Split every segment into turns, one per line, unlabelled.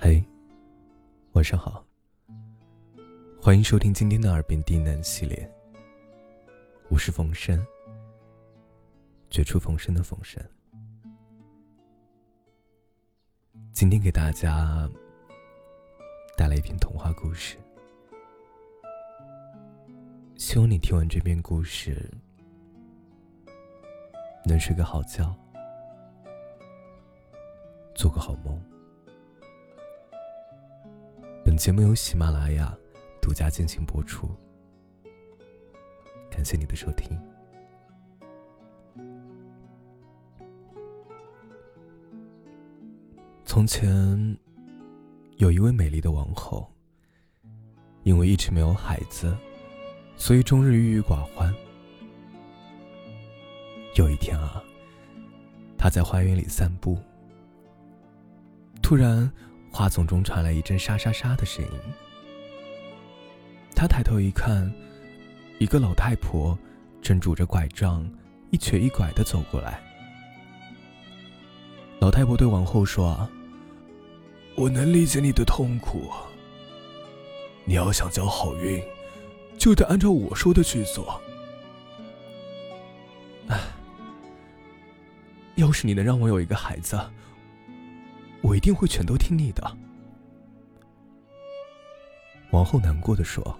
嘿，晚上好，欢迎收听今天的耳边低喃系列。我是冯生，绝处逢生的冯生。今天给大家带来一篇童话故事，希望你听完这篇故事能睡个好觉，做个好梦。节目由喜马拉雅独家进行播出，感谢你的收听。从前，有一位美丽的王后，因为一直没有孩子，所以终日郁郁寡欢。有一天啊，她在花园里散步，突然，花丛中传来一阵沙沙沙的声音。她抬头一看，一个老太婆正拄着拐杖，一瘸一拐的走过来。老太婆对王后说。
我能理解你的痛苦。你要想交好运，就得按照我说的去做。
唉，要是你能让我有一个孩子，我一定会全都听你的。王后难过的说。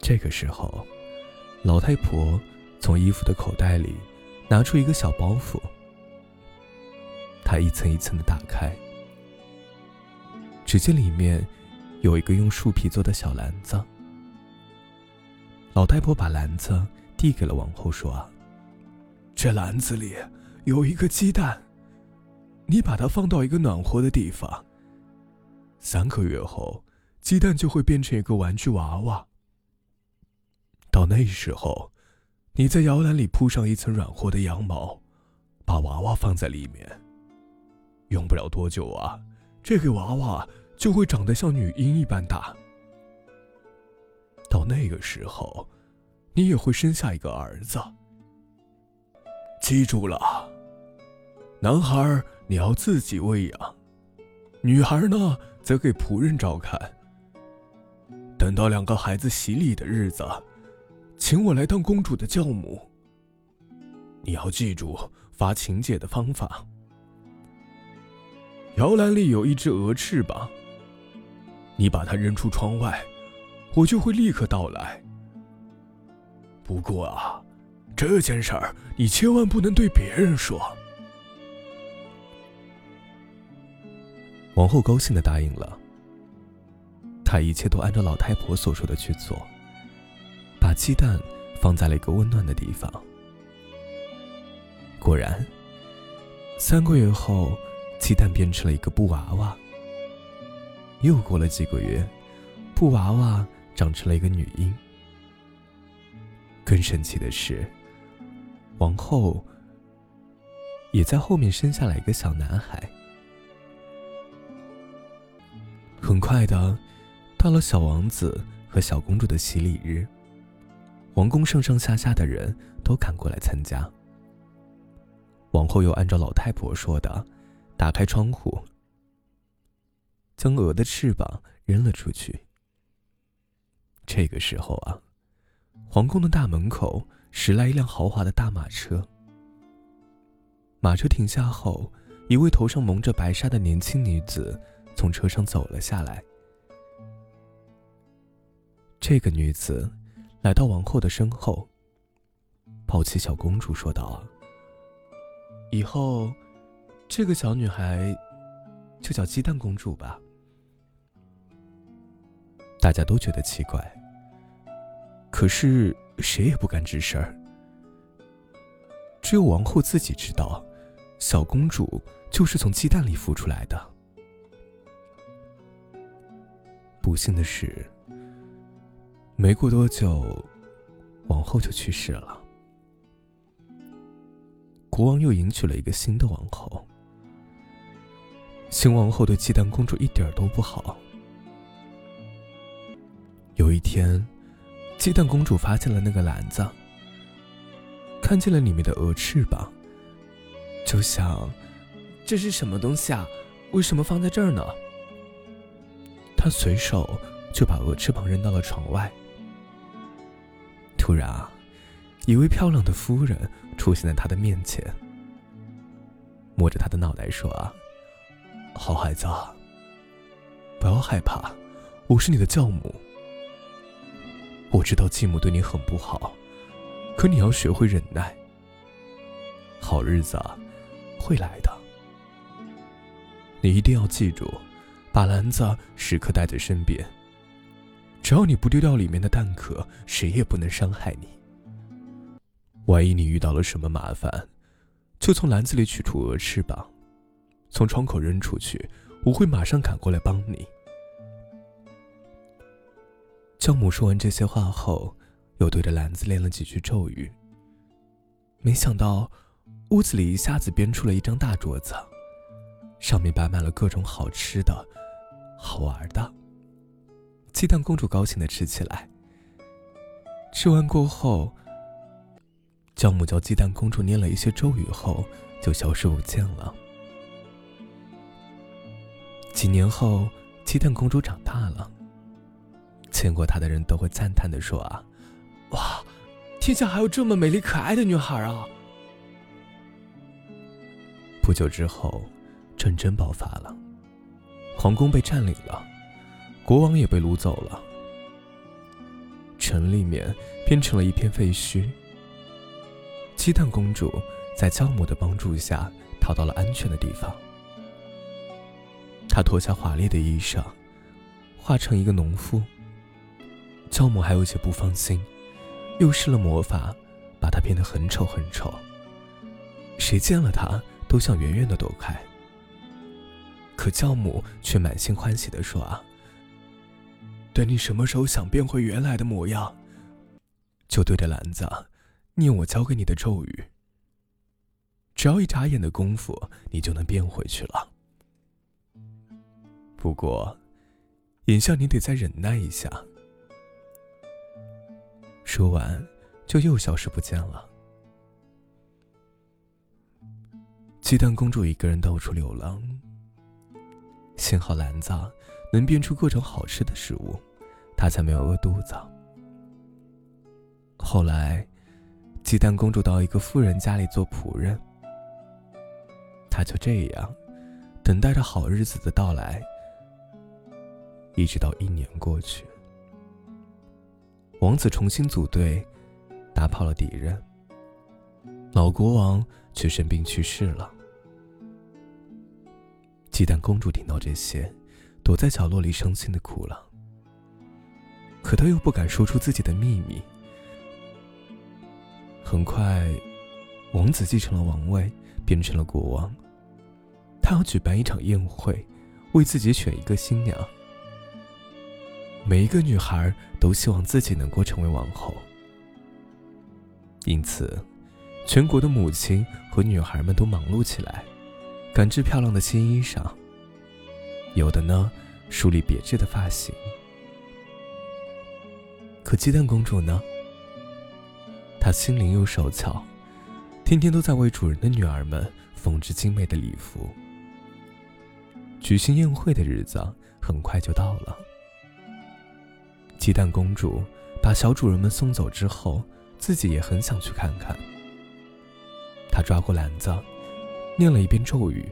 这个时候，老太婆从衣服的口袋里拿出一个小包袱。他一层一层的打开，只见里面有一个用树皮做的小篮子。老太婆把篮子递给了王后，说：“
这篮子里有一个鸡蛋，你把它放到一个暖和的地方。三个月后，鸡蛋就会变成一个玩具娃娃。到那时候，你在摇篮里铺上一层软和的羊毛，把娃娃放在里面。”用不了多久啊，这个娃娃就会长得像女婴一般大。到那个时候，你也会生下一个儿子。记住了，男孩你要自己喂养，女孩呢则给仆人照看。等到两个孩子洗礼的日子，请我来当公主的教母。你要记住发请柬的方法。摇篮里有一只鹅翅膀，你把它扔出窗外，我就会立刻到来。不过啊，这件事儿你千万不能对别人说。
王后高兴的答应了，她一切都按照老太婆所说的去做，把鸡蛋放在了一个温暖的地方。果然，三个月后。鸡蛋变成了一个布娃娃。又过了几个月，布娃娃长成了一个女婴。更神奇的是，王后也在后面生下了一个小男孩。很快的，到了小王子和小公主的洗礼日，王宫上上下下的人都赶过来参加。王后又按照老太婆说的。打开窗户，将鹅的翅膀扔了出去。这个时候啊，皇宫的大门口驶来一辆豪华的大马车。马车停下后，一位头上蒙着白纱的年轻女子从车上走了下来。这个女子来到王后的身后，抱起小公主，说道：“以后。”这个小女孩就叫鸡蛋公主吧。大家都觉得奇怪，可是谁也不敢吱声。只有王后自己知道，小公主就是从鸡蛋里孵出来的。幸的是，没过多久，王后就去世了。国王又迎娶了一个新的王后。新王后对鸡蛋公主一点都不好。有一天，鸡蛋公主发现了那个篮子，看见了里面的鹅翅膀，就想：这是什么东西啊？为什么放在这儿呢？他随手就把鹅翅膀扔到了窗外。突然啊，一位漂亮的夫人出现在他的面前，摸着他的脑袋说：“啊，好孩子，不要害怕，我是你的教母。我知道继母对你很不好，可你要学会忍耐。好日子啊会来的，你一定要记住。”把篮子时刻带在身边。只要你不丢掉里面的蛋壳，谁也不能伤害你。万一你遇到了什么麻烦，就从篮子里取出鹅翅膀，从窗口扔出去，我会马上赶过来帮你。教母说完这些话后，又对着篮子念了几句咒语。没想到，屋子里一下子编出了一张大桌子，上面摆满了各种好吃的。好玩的，鸡蛋公主高兴的吃起来。吃完过后，教母教鸡蛋公主念了一些咒语后，就消失不见了。几年后，鸡蛋公主长大了，见过她的人都会赞叹的说：“啊，哇，天下还有这么美丽可爱的女孩啊！”不久之后，战争爆发了。皇宫被占领了，国王也被掳走了，城里面变成了一片废墟。鸡蛋公主在教母的帮助下逃到了安全的地方。她脱下华丽的衣裳，化成一个农夫。教母还有些不放心，又施了魔法，把她变得很丑很丑。谁见了她都想远远的躲开。可教母却满心欢喜的说：“啊，等你什么时候想变回原来的模样，就对着篮子念我教给你的咒语。只要一眨眼的功夫，你就能变回去了。不过，眼下你得再忍耐一下。”说完，就又消失不见了。鸡蛋公主一个人到处流浪。幸好篮子能变出各种好吃的食物，他才没有饿肚子。后来，鸡蛋公主到一个富人家里做仆人，她就这样等待着好日子的到来，一直到一年过去，王子重新组队，打跑了敌人，老国王却生病去世了。鸡蛋公主听到这些，躲在角落里伤心的哭了。可她又不敢说出自己的秘密。很快，王子继承了王位，变成了国王。他要举办一场宴会，为自己选一个新娘。每一个女孩都希望自己能够成为王后，因此，全国的母亲和女孩们都忙碌起来。赶制漂亮的新衣裳，有的呢梳理别致的发型。可鸡蛋公主呢？她心灵又手巧，天天都在为主人的女儿们缝制精美的礼服。举行宴会的日子很快就到了。鸡蛋公主把小主人们送走之后，自己也很想去看看。她抓过篮子。念了一遍咒语，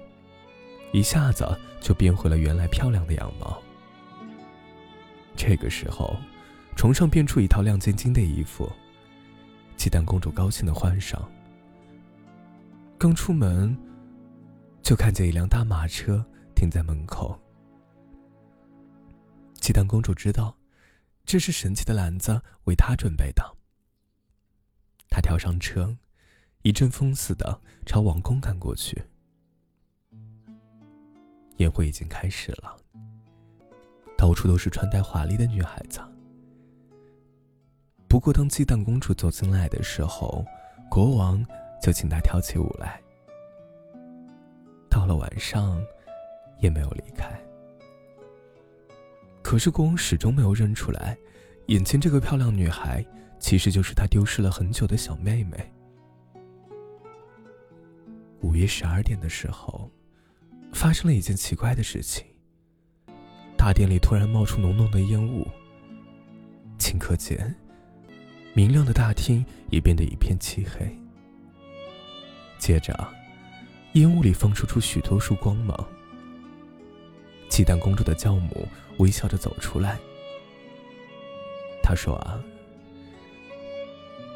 一下子就变回了原来漂亮的样貌。这个时候，床上变出一套亮晶晶的衣服，鸡蛋公主高兴的换上。刚出门，就看见一辆大马车停在门口。鸡蛋公主知道，这是神奇的篮子为她准备的。她跳上车。一阵风似的朝王宫赶过去。宴会已经开始了，到处都是穿戴华丽的女孩子。不过，当鸡蛋公主走进来的时候，国王就请她跳起舞来。到了晚上，也没有离开。可是，国王始终没有认出来，眼前这个漂亮女孩其实就是他丢失了很久的小妹妹。午夜十二点的时候，发生了一件奇怪的事情。大殿里突然冒出浓浓的烟雾，顷刻间，明亮的大厅也变得一片漆黑。接着，烟雾里放射出许多束光芒。鸡蛋公主的教母微笑着走出来，她说：“啊，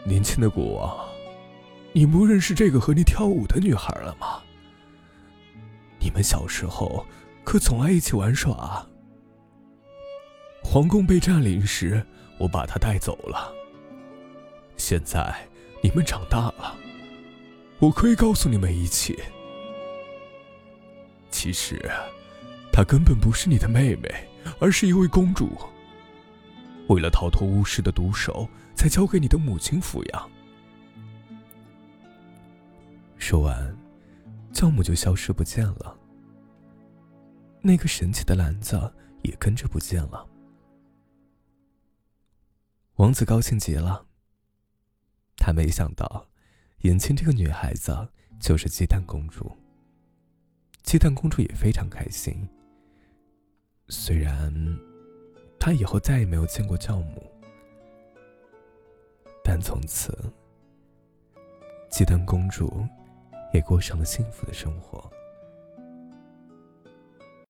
年轻的国王，你不认识这个和你跳舞的女孩了吗？你们小时候可总爱一起玩耍。皇宫被占领时，我把她带走了。现在你们长大了，我可以告诉你们一切。其实……”她根本不是你的妹妹，而是一位公主。为了逃脱巫师的毒手，才交给你的母亲抚养。
说完，教母就消失不见了。那个神奇的篮子也跟着不见了。王子高兴极了。他没想到，眼前这个女孩子就是鸡蛋公主。鸡蛋公主也非常开心。虽然，他以后再也没有见过教母，但从此，鸡蛋公主也过上了幸福的生活。